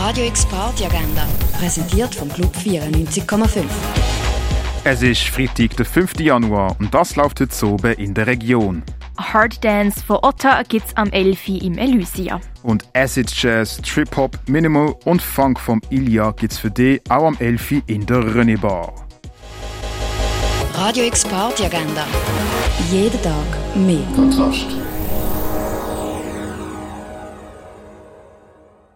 Radio X Party Agenda, präsentiert vom Club 94,5. Es ist Freitag, der 5. Januar und das läuft heute oben in der Region. Hard Dance von Otta gibt's am Elfi im Elysia. Und Acid Jazz, Trip Hop, Minimal und Funk vom Ilya gibt's für dich auch am Elfi in der René Bar. Radio X Party Agenda. Jeden Tag mehr. Kontrast.